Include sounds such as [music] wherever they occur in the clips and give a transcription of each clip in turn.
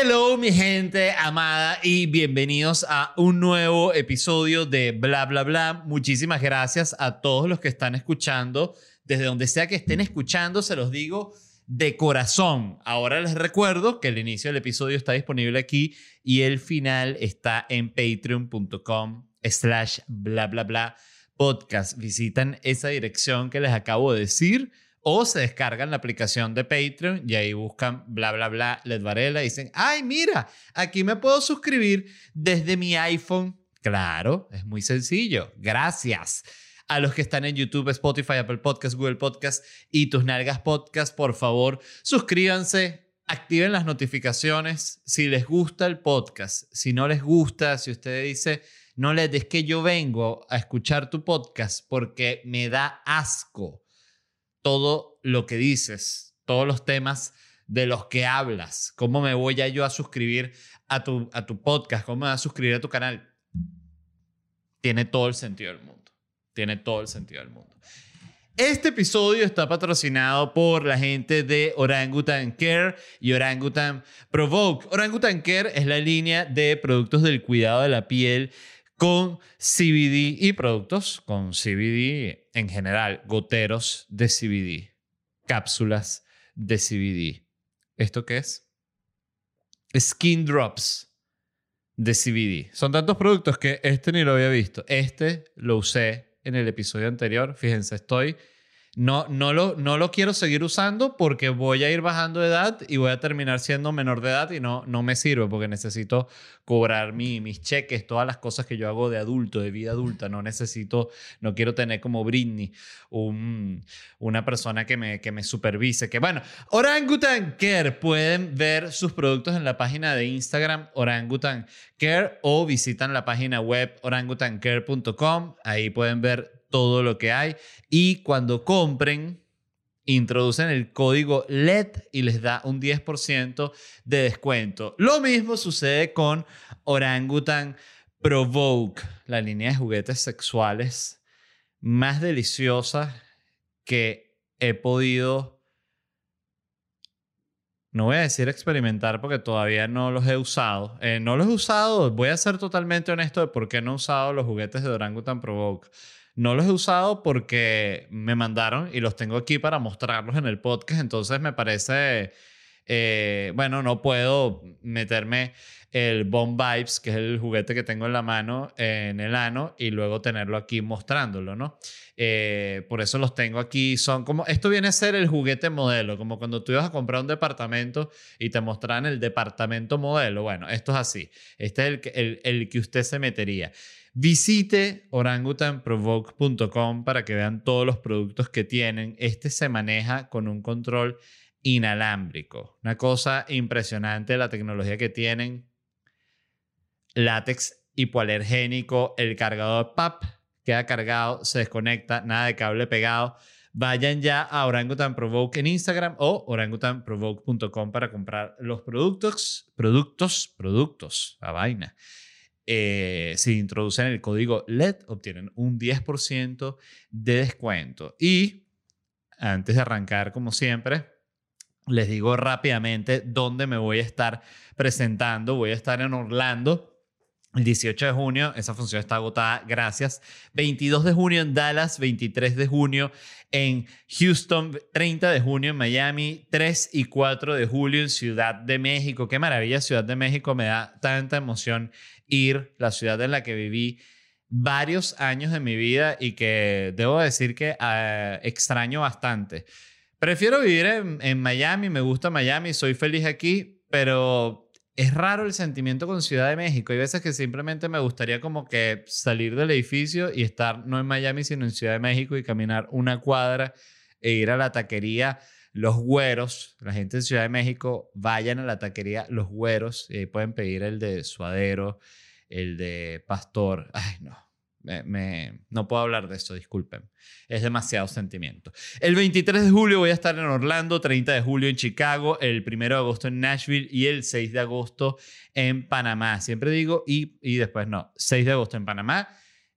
Hello mi gente amada y bienvenidos a un nuevo episodio de Bla Bla Bla. Muchísimas gracias a todos los que están escuchando. Desde donde sea que estén escuchando, se los digo de corazón. Ahora les recuerdo que el inicio del episodio está disponible aquí y el final está en patreon.com slash bla bla bla podcast. Visitan esa dirección que les acabo de decir o se descargan la aplicación de Patreon y ahí buscan bla, bla, bla, Led Varela y dicen, ay, mira, aquí me puedo suscribir desde mi iPhone. Claro, es muy sencillo. Gracias. A los que están en YouTube, Spotify, Apple Podcast, Google Podcast y tus nalgas podcast, por favor, suscríbanse, activen las notificaciones si les gusta el podcast. Si no les gusta, si usted dice, no le des que yo vengo a escuchar tu podcast porque me da asco todo lo que dices, todos los temas de los que hablas, cómo me voy a yo a suscribir a tu, a tu podcast, cómo me voy a suscribir a tu canal. Tiene todo el sentido del mundo. Tiene todo el sentido del mundo. Este episodio está patrocinado por la gente de Orangutan Care y Orangutan Provoke. Orangutan Care es la línea de productos del cuidado de la piel con CBD y productos con CBD en general, goteros de CBD, cápsulas de CBD. ¿Esto qué es? Skin drops de CBD. Son tantos productos que este ni lo había visto. Este lo usé en el episodio anterior. Fíjense, estoy no, no, lo, no lo quiero seguir usando porque voy a ir bajando de edad y voy a terminar siendo menor de edad y no, no me sirve porque necesito cobrar mi, mis cheques, todas las cosas que yo hago de adulto, de vida adulta. No necesito, no quiero tener como Britney un, una persona que me, que me supervise. Que bueno, Orangutan Care, pueden ver sus productos en la página de Instagram Orangutan Care o visitan la página web orangutancare.com. Ahí pueden ver todo lo que hay. Y cuando compren, introducen el código LED y les da un 10% de descuento. Lo mismo sucede con Orangutan Provoke, la línea de juguetes sexuales más deliciosa que he podido no voy a decir experimentar porque todavía no los he usado. Eh, no los he usado, voy a ser totalmente honesto de por qué no he usado los juguetes de Orangutan Provoke. No los he usado porque me mandaron y los tengo aquí para mostrarlos en el podcast. Entonces me parece, eh, bueno, no puedo meterme el Bomb Vibes, que es el juguete que tengo en la mano, en el ano, y luego tenerlo aquí mostrándolo, ¿no? Eh, por eso los tengo aquí. Son como, esto viene a ser el juguete modelo, como cuando tú ibas a comprar un departamento y te mostraban el departamento modelo. Bueno, esto es así. Este es el, el, el que usted se metería. Visite orangutanprovoke.com para que vean todos los productos que tienen. Este se maneja con un control inalámbrico. Una cosa impresionante la tecnología que tienen. Látex hipoalergénico, el cargador PAP queda cargado, se desconecta, nada de cable pegado. Vayan ya a Orangutan Provoke en Instagram o orangutanprovoke.com para comprar los productos, productos, productos, la vaina. Eh, si introducen el código LED, obtienen un 10% de descuento. Y antes de arrancar, como siempre, les digo rápidamente dónde me voy a estar presentando. Voy a estar en Orlando. El 18 de junio, esa función está agotada, gracias. 22 de junio en Dallas, 23 de junio en Houston, 30 de junio en Miami, 3 y 4 de julio en Ciudad de México. Qué maravilla, Ciudad de México, me da tanta emoción ir, la ciudad en la que viví varios años de mi vida y que debo decir que ah, extraño bastante. Prefiero vivir en, Miami, me gusta Miami, soy feliz aquí, pero es raro el sentimiento con Ciudad de México. Hay veces que simplemente me gustaría como que salir del edificio y estar no en Miami, sino en Ciudad de México y caminar una cuadra e ir a la taquería Los Güeros. La gente de Ciudad de México, vayan a la taquería Los Güeros y pueden pedir el de suadero, el de pastor. Ay, no. No puedo hablar de esto, disculpen. Es demasiado sentimiento. El 23 de julio voy a estar en Orlando, 30 de julio en Chicago, el 1 de agosto en Nashville y el 6 de agosto en Panamá. Siempre digo y, y después no. 6 de agosto en Panamá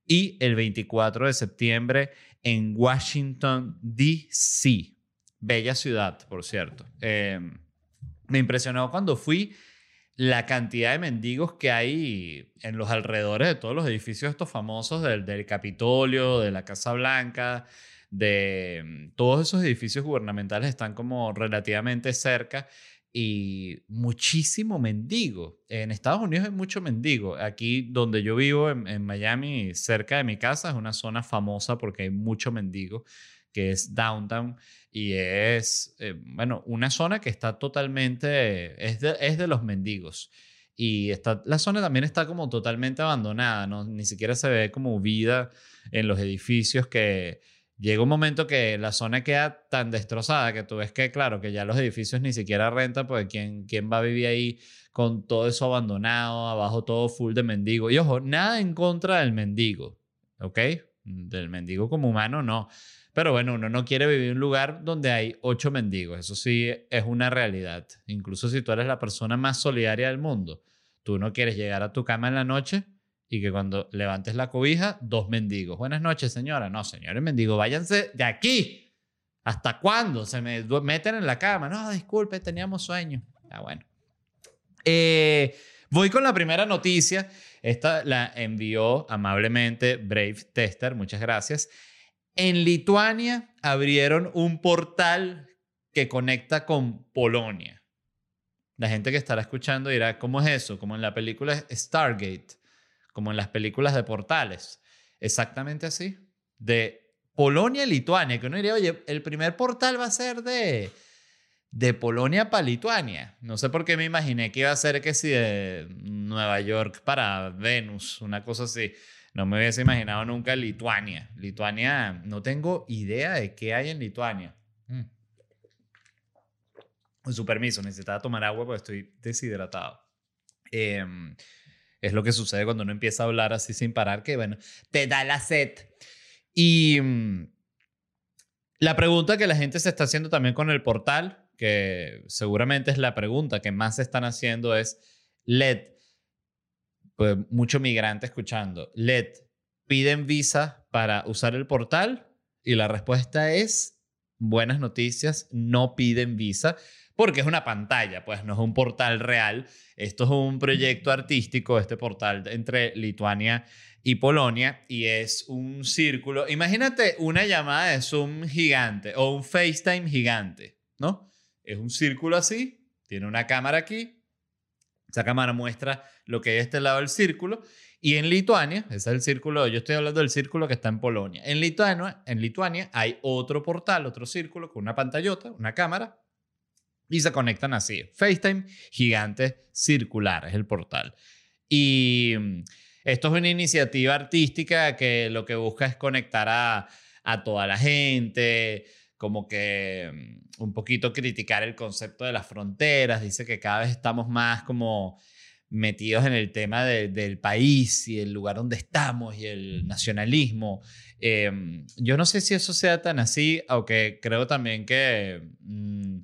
y el 24 de septiembre en Washington, D.C. Bella ciudad, por cierto. Eh, me impresionó cuando fui la cantidad de mendigos que hay en los alrededores de todos los edificios estos famosos del, del Capitolio, de la Casa Blanca, de mm, todos esos edificios gubernamentales están como relativamente cerca y muchísimo mendigo. En Estados Unidos hay mucho mendigo. Aquí donde yo vivo, en, Miami, cerca de mi casa, es una zona famosa porque hay mucho mendigo, que es downtown y es, eh, bueno, una zona que está totalmente, es de, es de los mendigos. Y está, la zona también está como totalmente abandonada, ¿no? ni siquiera se ve como vida en los edificios que llega un momento que la zona queda tan destrozada que tú ves que, claro, que ya los edificios ni siquiera rentan, porque ¿quién, quién va a vivir ahí con todo eso abandonado, abajo todo full de mendigo? Y ojo, nada en contra del mendigo, ¿ok? Del mendigo como humano, no. Pero bueno, uno no quiere vivir en un lugar donde hay ocho mendigos. Eso sí es una realidad. Incluso si tú eres la persona más solidaria del mundo, tú no quieres llegar a tu cama en la noche y que cuando levantes la cobija, dos mendigos. Buenas noches, señora. No, señores mendigos, váyanse de aquí. ¿Hasta cuándo? Se me meten en la cama. No, disculpe, teníamos sueño. Ah, bueno. Eh, voy con la primera noticia. Esta la envió amablemente Brave Tester. Muchas gracias. En Lituania abrieron un portal que conecta con Polonia. La gente que estará escuchando dirá, ¿cómo es eso? Como en la película Stargate como en las películas de portales. Exactamente así. De Polonia a Lituania, que uno diría, oye, el primer portal va a ser de, de Polonia para Lituania. No sé por qué me imaginé que iba a ser que si de Nueva York para Venus, una cosa así. No me hubiese imaginado nunca Lituania. Lituania, no tengo idea de qué hay en Lituania. Mm. Con su permiso, necesitaba tomar agua porque estoy deshidratado. Eh, es lo que sucede cuando uno empieza a hablar así sin parar, que bueno, te da la sed. Y mm, la pregunta que la gente se está haciendo también con el portal, que seguramente es la pregunta que más se están haciendo es, LED, pues mucho migrante escuchando, LED, ¿piden visa para usar el portal? Y la respuesta es, buenas noticias, no piden visa porque es una pantalla, pues no es un portal real. Esto es un proyecto artístico, este portal entre Lituania y Polonia, y es un círculo. Imagínate una llamada de Zoom gigante o un FaceTime gigante, ¿no? Es un círculo así, tiene una cámara aquí, esa cámara muestra lo que hay a este lado del círculo, y en Lituania, ese es el círculo, yo estoy hablando del círculo que está en Polonia. En Lituania, en Lituania hay otro portal, otro círculo con una pantallota, una cámara, y se conectan así. FaceTime gigante circular es el portal. Y mm, esto es una iniciativa artística que lo que busca es conectar a, a toda la gente, como que mm, un poquito criticar el concepto de las fronteras. Dice que cada vez estamos más como metidos en el tema del país y el lugar donde estamos y el nacionalismo. Em, yo no sé si eso sea tan así, aunque creo también que... Mm,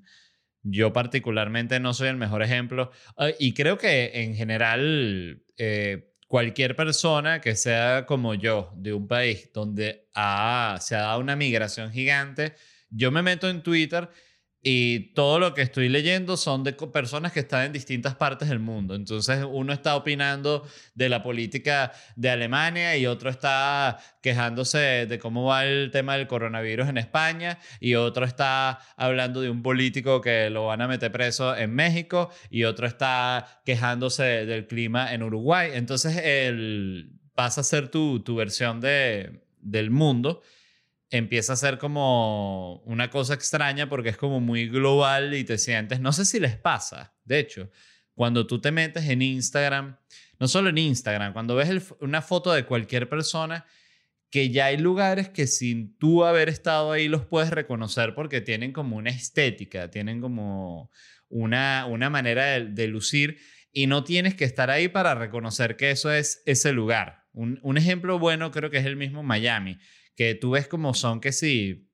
yo particularmente no soy el mejor ejemplo ah, y creo que en general eh, cualquier persona que sea como yo de un país donde se ha dado una migración gigante, yo me meto en Twitter y todo lo que estoy leyendo son de personas que están en distintas partes del mundo. Entonces uno está opinando de la política de Alemania y otro está quejándose de cómo va el tema del coronavirus en España y otro está hablando de un político que lo van a meter preso en México y otro está quejándose del clima en Uruguay. Entonces el, pasa a ser tu, tu versión de, del mundo empieza a ser como una cosa extraña porque es como muy global y te sientes, no sé si les pasa, de hecho, cuando tú te metes en Instagram, no solo en Instagram, cuando ves una foto de cualquier persona, que ya hay lugares que sin tú haber estado ahí los puedes reconocer porque tienen como una estética, tienen como una, una manera de, de lucir y no tienes que estar ahí para reconocer que eso es ese lugar. Un, un ejemplo bueno creo que es el mismo Miami que tú ves como son que sí,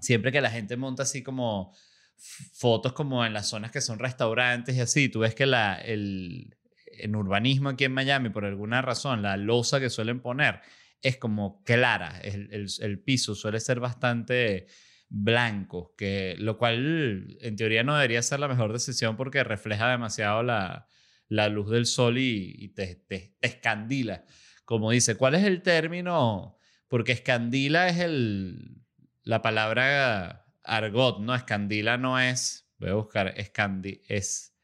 siempre que la gente monta así como fotos como en las zonas que son restaurantes y así, tú ves que la, el, en urbanismo aquí en Miami, por alguna razón, la losa que suelen poner es como clara, el, el, el piso suele ser bastante blanco, que, lo cual en teoría no debería ser la mejor decisión porque refleja demasiado la, la luz del sol y, te, te, escandila. Como dice, ¿cuál es el término? Porque escandila es el, la palabra argot, ¿no? Escandila no es, voy a buscar, escandi, es,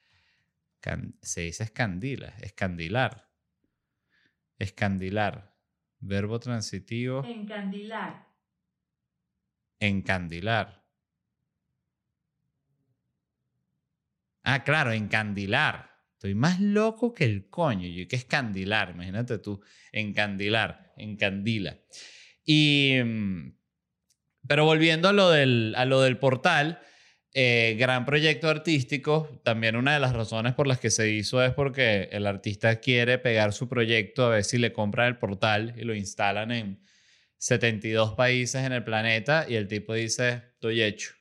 se dice escandila, escandilar. Escandilar. Verbo transitivo. Encandilar. Encandilar. Ah, claro, encandilar. Estoy más loco que el coño. Yo que escandilar, imagínate tú. Encandilar, encandila. Y. Mm, pero volviendo a lo del, a lo del portal, eh, gran proyecto artístico. También una de las razones por las que se hizo es porque el artista quiere pegar su proyecto, a ver si le compran el portal y lo instalan en 72 países en el planeta y el tipo dice, estoy hecho.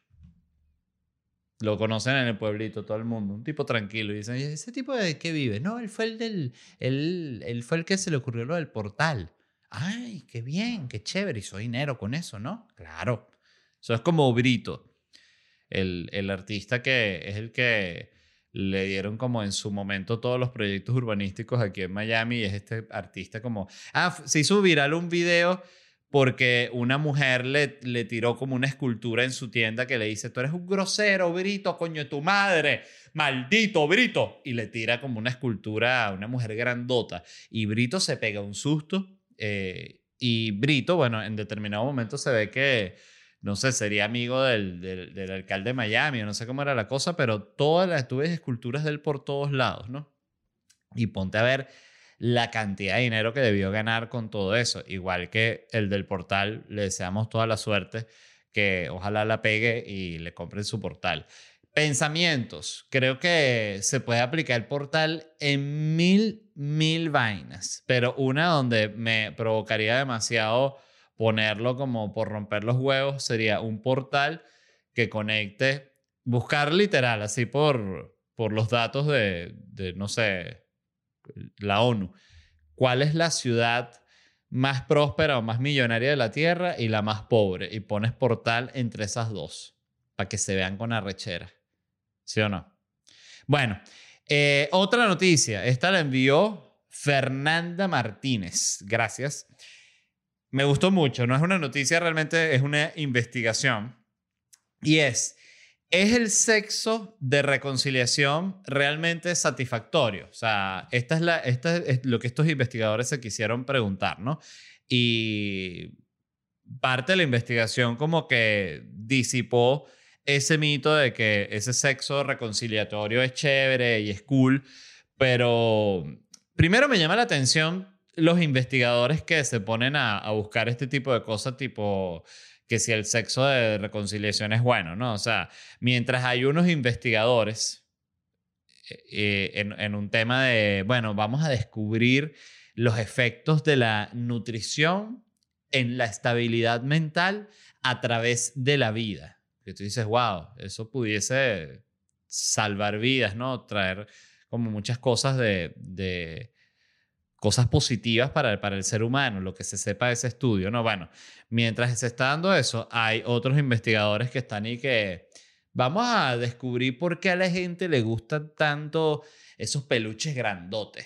Lo conocen en el pueblito todo el mundo, un tipo tranquilo. Y dicen, ¿ese tipo de qué vive? No, él fue el del, él, él fue el que se le ocurrió lo del portal. Ay, qué bien, qué chévere. Hizo dinero con eso, ¿no? Claro. Eso es como Brito, el, el artista que es el que le dieron como en su momento todos los proyectos urbanísticos aquí en Miami y es este artista como... Ah, se hizo viral un video porque una mujer le, le tiró como una escultura en su tienda que le dice, tú eres un grosero, Brito, coño de tu madre, maldito Brito. Y le tira como una escultura a una mujer grandota. Y Brito se pega un susto. Eh, y Brito, bueno, en determinado momento se ve que, no sé, sería amigo del, del, alcalde de Miami, o no sé cómo era la cosa, pero todas las, tuve esculturas de él por todos lados, ¿no? Y ponte a ver la cantidad de dinero que debió ganar con todo eso. Igual que el del portal, le deseamos toda la suerte, que ojalá la pegue y le compren su portal. Pensamientos. Creo que se puede aplicar el portal en mil, mil vainas, pero una donde me provocaría demasiado ponerlo como por romper los huevos sería un portal que conecte, buscar literal, así por, por los datos de, de no sé, la ONU, cuál es la ciudad más próspera o más millonaria de la Tierra y la más pobre. Y pones portal entre esas dos para que se vean con arrechera. ¿Sí o no? Bueno, eh, otra noticia. Esta la envió Fernanda Martínez. Gracias. Me gustó mucho. No es una noticia, realmente es una investigación. Y es, ¿Es el sexo de reconciliación realmente satisfactorio? O sea, esta es, la, esta es lo que estos investigadores se quisieron preguntar, ¿no? Y parte de la investigación como que disipó ese mito de que ese sexo reconciliatorio es chévere y es cool, pero primero me llama la atención los investigadores que se ponen a, a buscar este tipo de cosas, tipo que si el sexo de reconciliación es bueno, ¿no? O sea, mientras hay unos investigadores eh, en, en, un tema de, bueno, vamos a descubrir los efectos de la nutrición en la estabilidad mental a través de la vida. Que tú dices, wow, eso pudiese salvar vidas, ¿no? Traer como muchas cosas de, de cosas positivas para, para el ser humano, lo que se sepa de ese estudio, ¿no? Bueno, mientras se está dando eso, hay otros investigadores que están ahí que vamos a descubrir por qué a la gente le gustan tanto esos peluches grandotes.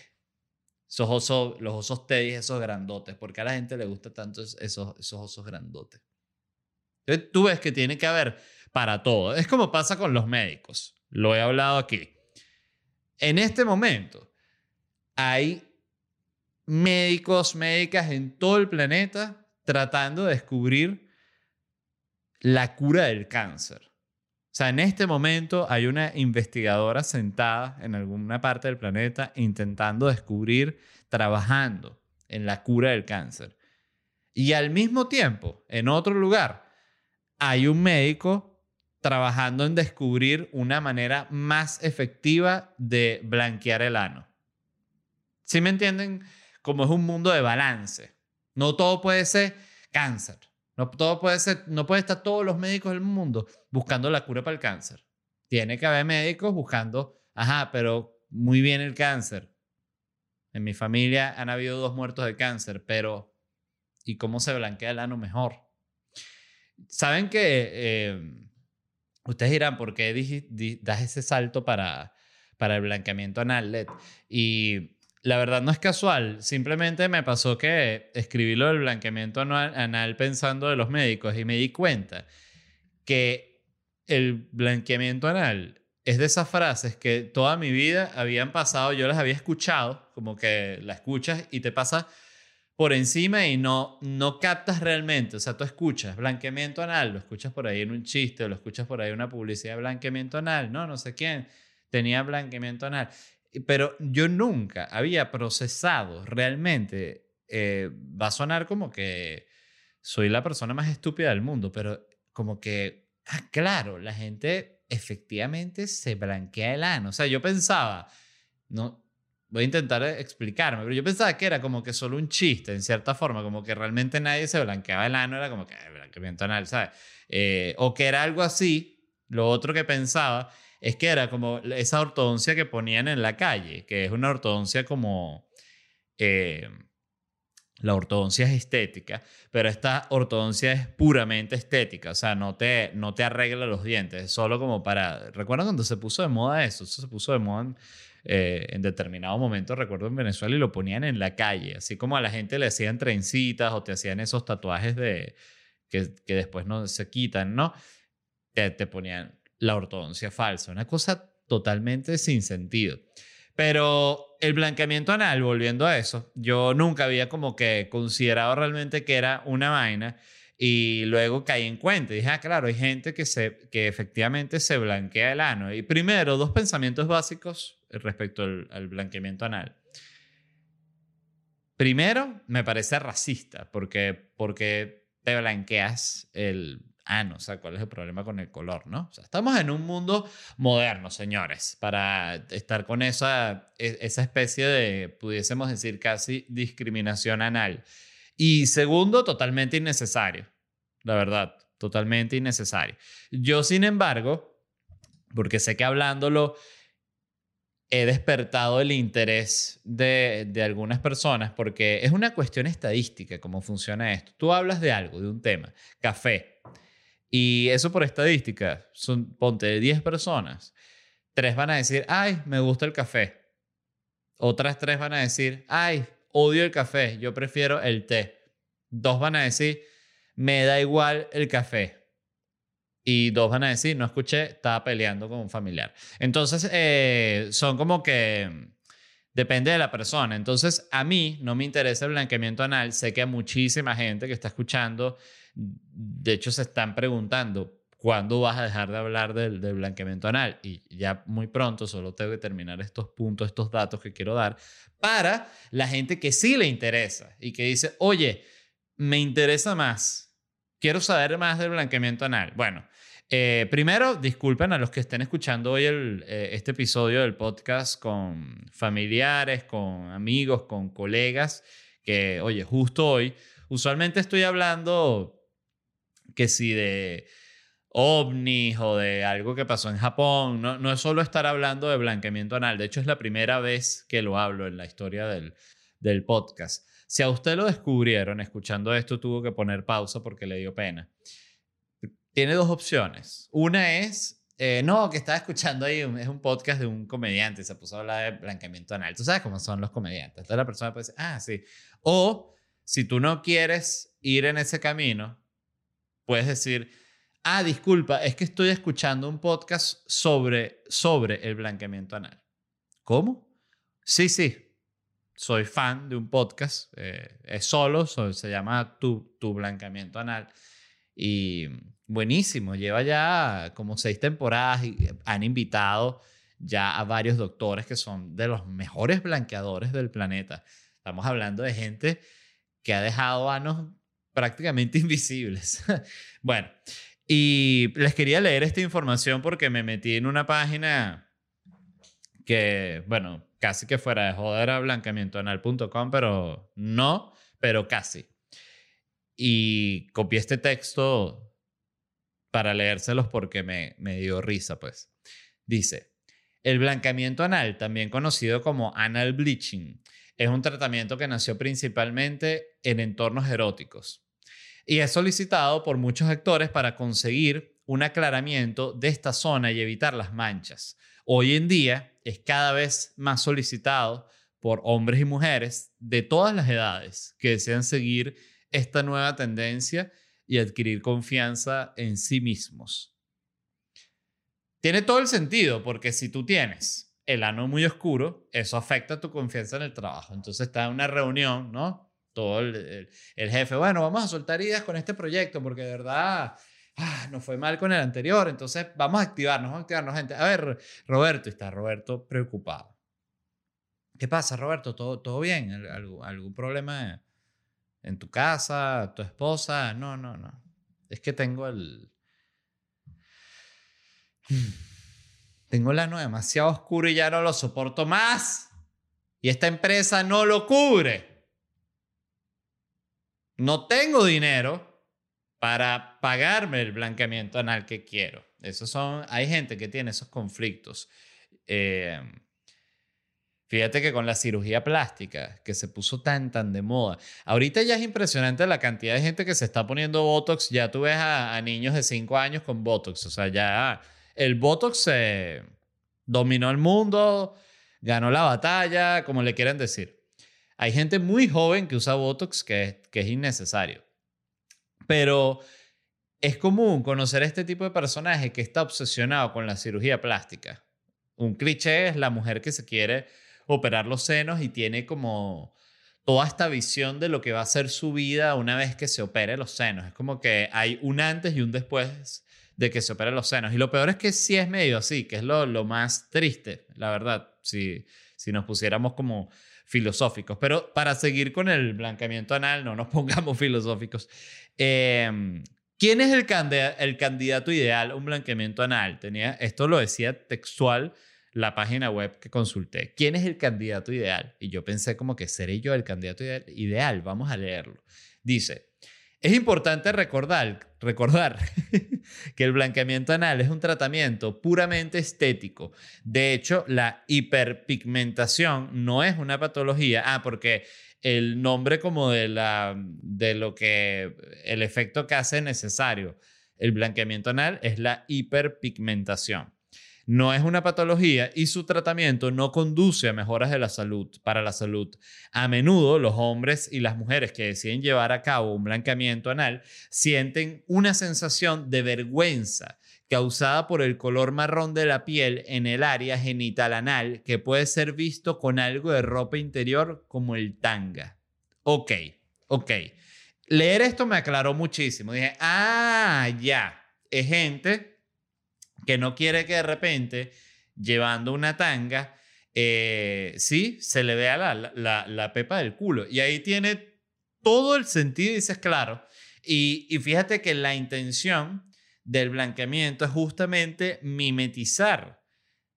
Esos osos, los osos teddy, esos grandotes. ¿Por qué a la gente le gusta tanto esos, esos osos grandotes? Entonces, tú ves que tiene que haber para todo. Es como pasa con los médicos. Lo he hablado aquí. En este momento hay médicos, médicas en todo el planeta tratando de descubrir la cura del cáncer. O sea, en este momento hay una investigadora sentada en alguna parte del planeta intentando descubrir, trabajando en la cura del cáncer. Y al mismo tiempo, en otro lugar, hay un médico trabajando en descubrir una manera más efectiva de blanquear el ano. ¿Sí me entienden? Como es un mundo de balance. No todo puede ser cáncer. No todo puede ser, no puede estar todos los médicos del mundo buscando la cura para el cáncer. Tiene que haber médicos buscando, ajá, pero muy bien el cáncer. En mi familia han habido dos muertos de cáncer, pero ¿y cómo se blanquea el ano mejor? Saben que eh, ustedes dirán, ¿por qué das ese salto para, para el blanqueamiento anal LED. Y la verdad no es casual, simplemente me pasó que escribí lo del blanqueamiento anal pensando de los médicos y me di cuenta que el blanqueamiento anal es de esas frases que toda mi vida habían pasado, yo las había escuchado, como que la escuchas y te pasa por encima y no, no captas realmente. O sea, tú escuchas blanqueamiento anal, lo escuchas por ahí en un chiste, lo escuchas por ahí en una publicidad blanqueamiento anal, no, no sé quién tenía blanqueamiento anal. Pero yo nunca había procesado realmente, eh, va a sonar como que soy la persona más estúpida del mundo, pero como que, ah, claro, la gente efectivamente se blanquea el ano. O sea, yo pensaba, no, voy a intentar explicarme, pero yo pensaba que era como que solo un chiste, en cierta forma, como que realmente nadie se blanqueaba el ano, era como que blanqueamiento anal, ¿sabes? Eh, o que era algo así. Lo otro que pensaba es que era como esa ortodoncia que ponían en la calle, que es una ortodoncia como... Eh, la ortodoncia es estética, pero esta ortodoncia es puramente estética, o sea, no te, no te arregla los dientes, es solo como para... ¿Recuerdan cuando se puso de moda eso? Eso se puso de moda eh, en determinado momento, recuerdo en Venezuela, y lo ponían en la calle, así como a la gente le hacían trencitas o te hacían esos tatuajes de, que, que después no se quitan, ¿no? Te, te ponían la ortodoncia falsa, una cosa totalmente sin sentido. Pero el blanqueamiento anal, volviendo a eso, yo nunca había como que considerado realmente que era una vaina y luego caí en cuenta. dije, ah, claro, hay gente que, se, que efectivamente se blanquea el ano. Y primero, dos pensamientos básicos respecto al, blanqueamiento anal. Primero, me parece racista, porque, porque te blanqueas el ano, o sea, ¿cuál es el problema con el color, no? O sea, estamos en un mundo moderno, señores, para estar con esa, e, esa especie de, pudiésemos decir, casi discriminación anal. Y segundo, totalmente innecesario, la verdad, totalmente innecesario. Yo, sin embargo, porque sé que hablándolo he despertado el interés de, de, algunas personas porque es una cuestión estadística cómo funciona esto. Tú hablas de algo, de un tema, café, y eso por estadística, son, ponte de 10 personas, tres van a decir, ay, me gusta el café. Otras tres van a decir, ay, odio el café, yo prefiero el té. Dos van a decir, me da igual el café y dos van a decir, no escuché, estaba peleando con un familiar. Entonces, eh, son como que depende de la persona. Entonces, a mí no me interesa el blanqueamiento anal. Sé que a muchísima gente que está escuchando, de hecho, se están preguntando, ¿cuándo vas a dejar de hablar del, blanqueamiento anal? Y ya muy pronto, solo tengo que terminar estos puntos, estos datos que quiero dar, para la gente que sí le interesa y que dice, oye, me interesa más, quiero saber más del blanqueamiento anal. Bueno, eh, primero, disculpen a los que estén escuchando hoy eh, este episodio del podcast con familiares, con amigos, con colegas, que, oye, justo hoy, usualmente estoy hablando que si de ovnis o de algo que pasó en Japón, no, no es solo estar hablando de blanqueamiento anal, de hecho es la primera vez que lo hablo en la historia del, del podcast. Si a usted lo descubrieron escuchando esto, tuvo que poner pausa porque le dio pena tiene dos opciones. Una es, eh, no, que estaba escuchando ahí, es un podcast de un comediante, se puso a hablar de blanqueamiento anal. Tú sabes cómo son los comediantes. Entonces la persona puede decir, ah, sí. O si tú no quieres ir en ese camino, puedes decir, ah, disculpa, es que estoy escuchando un podcast sobre, sobre el blanqueamiento anal. ¿Cómo? Sí, sí. Soy fan de un podcast, eh, es solo, se llama tu, tu blanqueamiento anal. Y buenísimo, lleva ya como seis temporadas y han invitado ya a varios doctores que son de los mejores blanqueadores del planeta. Estamos hablando de gente que ha dejado anos prácticamente [laughs] invisibles. bueno, y les quería leer esta información porque me metí en una página que, bueno, casi que fuera de joder a blanqueamientoanal.com, pero no, pero casi y copié este texto para leérselos porque me, me dio risa, pues. Dice, el blanqueamiento anal, también conocido como anal bleaching, es un tratamiento que nació principalmente en entornos eróticos y es solicitado por muchos actores para conseguir un aclaramiento de esta zona y evitar las manchas. Hoy en día es cada vez más solicitado por hombres y mujeres de todas las edades que desean seguir esta nueva tendencia y adquirir confianza en sí mismos. Tiene todo el sentido porque si tú tienes el ano muy oscuro, eso afecta tu confianza en el trabajo. Entonces está en una reunión, ¿no? Todo el, jefe, bueno, vamos a soltar ideas con este proyecto porque de verdad ah, nos fue mal con el anterior, entonces vamos a activarnos, vamos a activarnos, gente. A ver, Roberto, está Roberto preocupado. ¿Qué pasa, Roberto? ¿Todo, todo bien? ¿Algún, algún problema en tu casa, tu esposa? No, no, no. Es que tengo el... [sighs] Tengo el ano demasiado oscuro y ya no lo soporto más. Y esta empresa no lo cubre. No tengo dinero para pagarme el blanqueamiento anal que quiero. Esos son, hay gente que tiene esos conflictos. Eh, Fíjate que con la cirugía plástica, que se puso tan, tan de moda, ahorita ya es impresionante la cantidad de gente que se está poniendo Botox. Ya tú ves a, niños de 5 años con Botox. O sea, ya el Botox dominó el mundo, ganó la batalla, como le quieren decir. Hay gente muy joven que usa Botox que, es innecesario. Pero es común conocer este tipo de personaje que está obsesionado con la cirugía plástica. Un cliché es la mujer que se quiere operar los senos y tiene como toda esta visión de lo que va a ser su vida una vez que se opere los senos. Es como que hay un antes y un después de que se operen los senos. Y lo peor es que sí es medio así, que es lo, más triste, la verdad, si nos pusiéramos como filosóficos. Pero para seguir con el blanqueamiento anal, no nos [laughs] pongamos filosóficos. Em, ¿Quién es el, el candidato ideal a un blanqueamiento anal? Tenía, esto lo decía textual la página web que consulté. ¿Quién es el candidato ideal? Y yo pensé como que seré yo el candidato ideal. Vamos a leerlo. Dice, es importante recordar, recordar [laughs] que el blanqueamiento anal es un tratamiento puramente estético. De hecho, la hiperpigmentación no es una patología. Ah, porque el nombre como de, la, de lo que el efecto que hace necesario el blanqueamiento anal es la hiperpigmentación no es una patología y su tratamiento no conduce a mejoras de la salud para la salud. A menudo los hombres y las mujeres que deciden llevar a cabo un blanqueamiento anal sienten una sensación de vergüenza causada por el color marrón de la piel en el área genital anal que puede ser visto con algo de ropa interior como el tanga. Ok, ok. Leer esto me aclaró muchísimo. Dije, ah, ya, es gente que no quiere que de repente, llevando una tanga, eh, sí, se le vea la, la, pepa del culo. Y ahí tiene todo el sentido, y dices, claro. Y, y fíjate que la intención del blanqueamiento es justamente mimetizar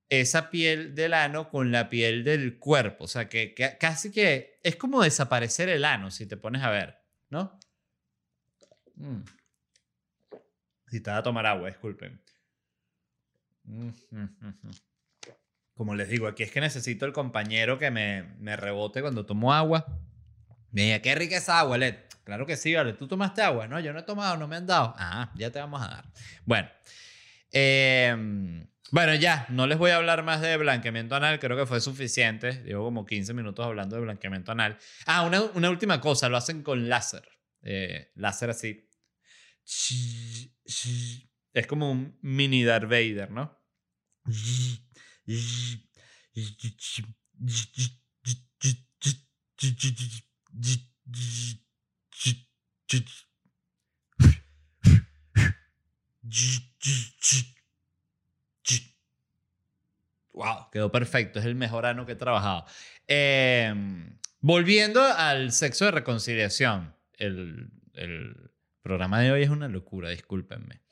esa piel del ano con la piel del cuerpo. O sea, que, casi que es como desaparecer el ano, si te pones a ver, ¿no? Mm. Si te va a tomar agua, disculpen. Como les digo, aquí es que necesito el compañero que me, me rebote cuando tomo agua. Me diga, qué rica esa agua, Led. Claro que sí, vale. ¿Tú tomaste agua? No, yo no he tomado, no me han dado. Ah, ya te vamos a dar. Bueno. Em, bueno, ya, no les voy a hablar más de blanqueamiento anal, creo que fue suficiente. Llevo como 15 minutos hablando de blanqueamiento anal. Ah, una, una última cosa, lo hacen con láser. Eh, láser así. Es como un mini Darth Vader, ¿no? Wow, quedó perfecto. Es el mejor ano que he trabajado. Em, volviendo al sexo de reconciliación. El, el programa de hoy es una locura, discúlpenme.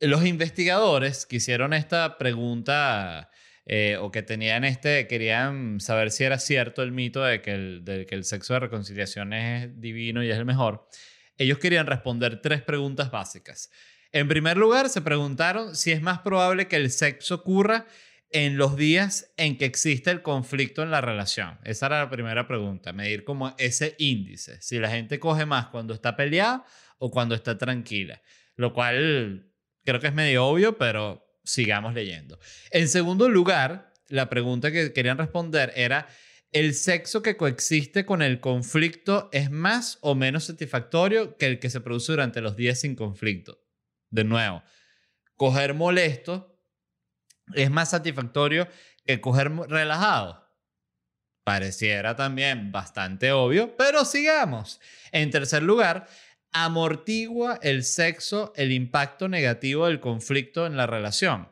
Los investigadores que hicieron esta pregunta eh, o que tenían este, querían saber si era cierto el mito de que el, de que el sexo de reconciliación es divino y es el mejor. Ellos querían responder tres preguntas básicas. En primer lugar, se preguntaron si es más probable que el sexo ocurra en los días en que existe el conflicto en la relación. Esa era la primera pregunta, medir como ese índice, si la gente coge más cuando está peleada o cuando está tranquila, lo cual Creo que es medio obvio, pero sigamos leyendo. En segundo lugar, la pregunta que querían responder era, ¿el sexo que coexiste con el conflicto es más o menos satisfactorio que el que se produce durante los días sin conflicto? De nuevo, coger molesto es más satisfactorio que coger relajado. Pareciera también bastante obvio, pero sigamos. En tercer lugar, amortigua el sexo el impacto negativo del conflicto en la relación.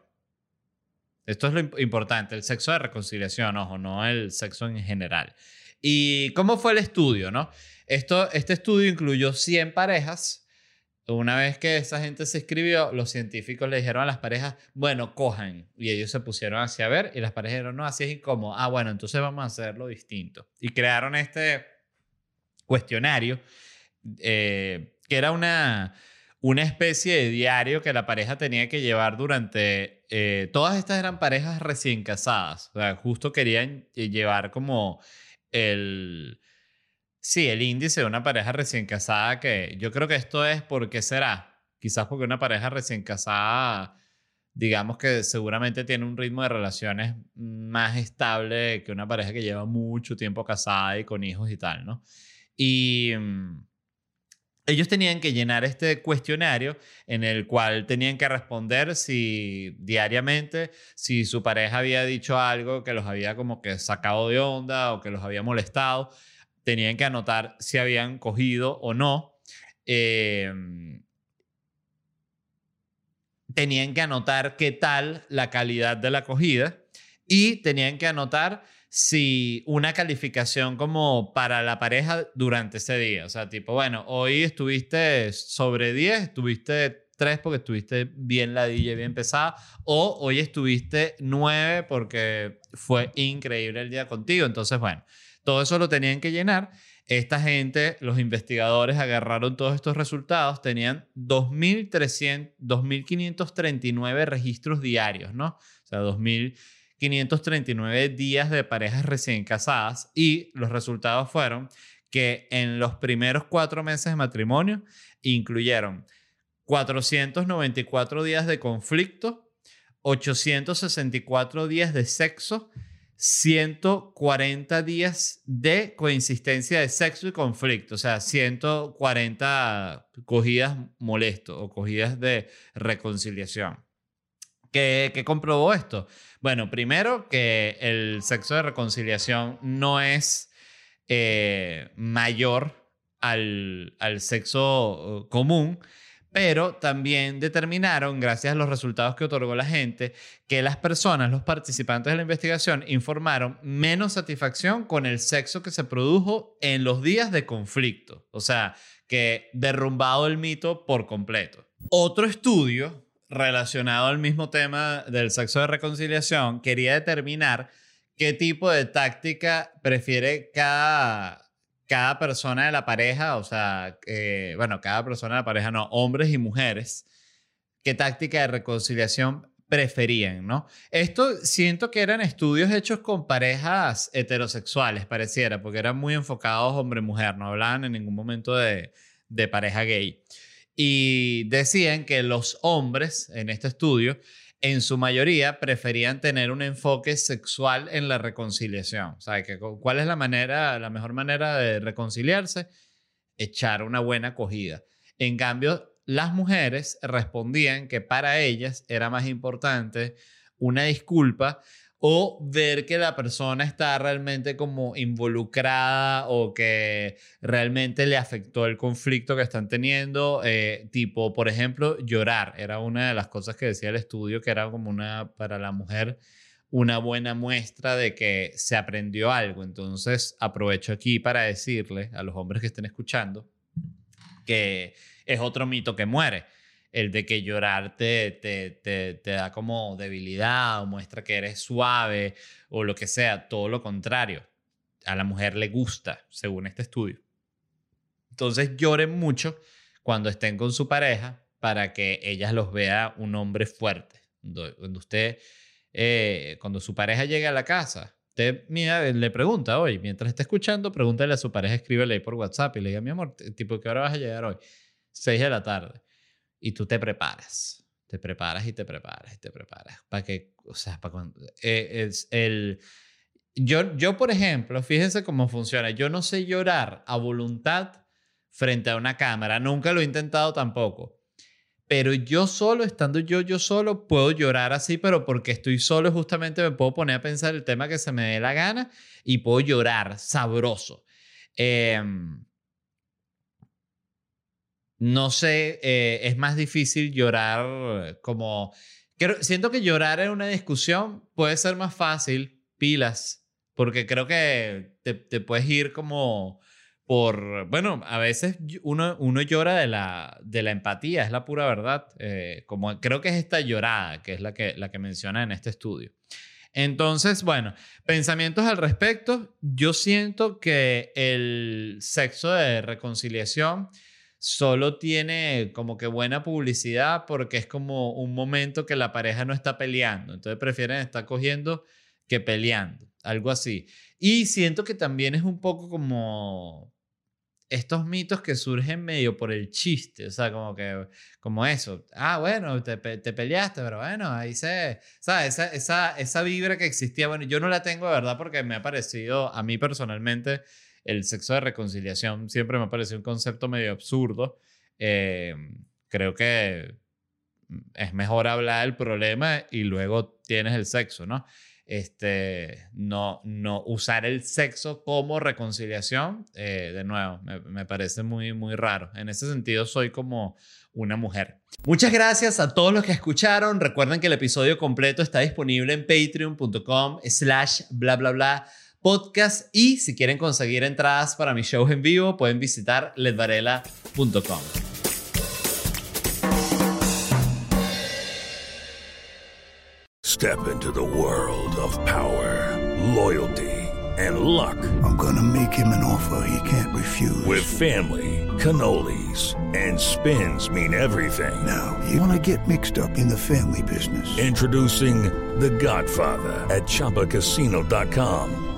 Esto es lo importante, el sexo de reconciliación, ojo, no el sexo en general. ¿Y cómo fue el estudio, no? Esto, este estudio incluyó 100 parejas. Una vez que esa gente se escribió, los científicos le dijeron a las parejas, bueno, cojan. Y ellos se pusieron así a ver y las parejas dijeron, no, así es incómodo. Ah, bueno, entonces vamos a hacerlo distinto. Y crearon este cuestionario eh, que era una, una especie de diario que la pareja tenía que llevar durante... Eh, todas estas eran parejas recién casadas. O sea, justo querían eh, llevar como el... Sí, el índice de una pareja recién casada que yo creo que esto es porque será. Quizás porque una pareja recién casada, digamos que seguramente tiene un ritmo de relaciones más estable que una pareja que lleva mucho tiempo casada y con hijos y tal, ¿no? Y... Mm, ellos tenían que llenar este cuestionario en el cual tenían que responder si diariamente, si su pareja había dicho algo que los había como que sacado de onda o que los había molestado, tenían que anotar si habían cogido o no. Em, tenían que anotar qué tal la calidad de la acogida y tenían que anotar si una calificación como para la pareja durante ese día. O sea, tipo, bueno, hoy estuviste sobre 10, estuviste 3 porque estuviste bien ladilla, bien pesada, o hoy estuviste 9 porque fue increíble el día contigo. Entonces, bueno, todo eso lo tenían que llenar. Esta gente, los investigadores agarraron todos estos resultados, tenían 2.539 registros diarios, ¿no? O sea, 2.000 539 días de parejas recién casadas y los resultados fueron que en los primeros cuatro meses de matrimonio incluyeron 494 días de conflicto, 864 días de sexo, 140 días de coincidencia de sexo y conflicto, o sea, 140 cogidas molesto o cogidas de reconciliación. ¿Qué, ¿Qué, comprobó esto? Bueno, primero que el sexo de reconciliación no es eh, mayor al, al sexo uh, común, pero también determinaron, gracias a los resultados que otorgó la gente, que las personas, los participantes de la investigación, informaron menos satisfacción con el sexo que se produjo en los días de conflicto. O sea, que derrumbado el mito por completo. Otro estudio relacionado al mismo tema del sexo de reconciliación, quería determinar qué tipo de táctica prefiere cada, cada persona de la pareja, o sea, bueno, cada persona de la pareja, no, hombres y mujeres, qué táctica de reconciliación preferían, ¿no? Esto siento que eran estudios hechos con parejas heterosexuales, pareciera, porque eran muy enfocados hombre-mujer, no hablaban en ningún momento de, de pareja gay. Y decían que los hombres en este estudio, en su mayoría, preferían tener un enfoque sexual en la reconciliación. O sea, ¿cuál es la manera, la mejor manera de reconciliarse? Echar una buena acogida. En cambio, las mujeres respondían que para ellas era más importante una disculpa o ver que la persona está realmente como involucrada o que realmente le afectó el conflicto que están teniendo, eh, tipo, por ejemplo, llorar, era una de las cosas que decía el estudio que era como una, para la mujer, una buena muestra de que se aprendió algo. Entonces, aprovecho aquí para decirle a los hombres que estén escuchando que es otro mito que muere el de que llorar te, te, da como debilidad o muestra que eres suave o lo que sea, todo lo contrario. A la mujer le gusta, según este estudio. Entonces lloren mucho cuando estén con su pareja para que ellas los vea un hombre fuerte. Cuando usted, eh, cuando su pareja llegue a la casa, usted mira, le pregunta hoy, mientras está escuchando, pregúntale a su pareja, escríbele ahí por WhatsApp y le diga, mi amor, tipo, ¿qué hora vas a llegar hoy? Seis de la tarde y tú te preparas. te preparas y te preparas y te preparas. Para que, o sea, para cuando... eh, es el... Yo, yo, por ejemplo, fíjense cómo funciona. Yo no sé llorar a voluntad frente a una cámara. Nunca lo he intentado tampoco. Pero yo solo, estando yo, yo solo, puedo llorar así, pero porque estoy solo, justamente me puedo poner a pensar el tema que se me dé la gana y puedo llorar sabroso. Em, no sé, eh, es más difícil llorar como... Creo, siento que llorar en una discusión puede ser más fácil, pilas, porque creo que te, te puedes ir como por... Bueno, a veces uno, uno llora de la, de la empatía, es la pura verdad. Eh, como creo que es esta llorada, que es la que, la que menciona en este estudio. Entonces, bueno, pensamientos al respecto. Yo siento que el sexo de reconciliación solo tiene como que buena publicidad porque es como un momento que la pareja no está peleando. Entonces prefieren estar cogiendo que peleando, algo así. Y siento que también es un poco como estos mitos que surgen medio por el chiste, o sea, como que, como eso, ah, bueno, te, te peleaste, pero bueno, ahí se, ¿sabes? Esa, esa, esa vibra que existía, bueno, yo no la tengo de verdad porque me ha parecido, a mí personalmente, el sexo de reconciliación siempre me ha parecido un concepto medio absurdo. Eh, creo que es mejor hablar del problema y luego tienes el sexo, ¿no? Este, no, no usar el sexo como reconciliación, eh, de nuevo, me, parece muy, muy raro. En ese sentido, soy como una mujer. Muchas gracias a todos los que escucharon. Recuerden que el episodio completo está disponible en patreon.com slash bla bla bla podcast y si quieren conseguir entradas para mis shows en vivo pueden visitar ledvarela.com. Step into the world of power, loyalty, and luck. I'm gonna make him an offer he can't refuse. With family, cannolis, and spins mean everything. Now, you wanna get mixed up in the family business. Introducing The Godfather at ChumbaCasino.com.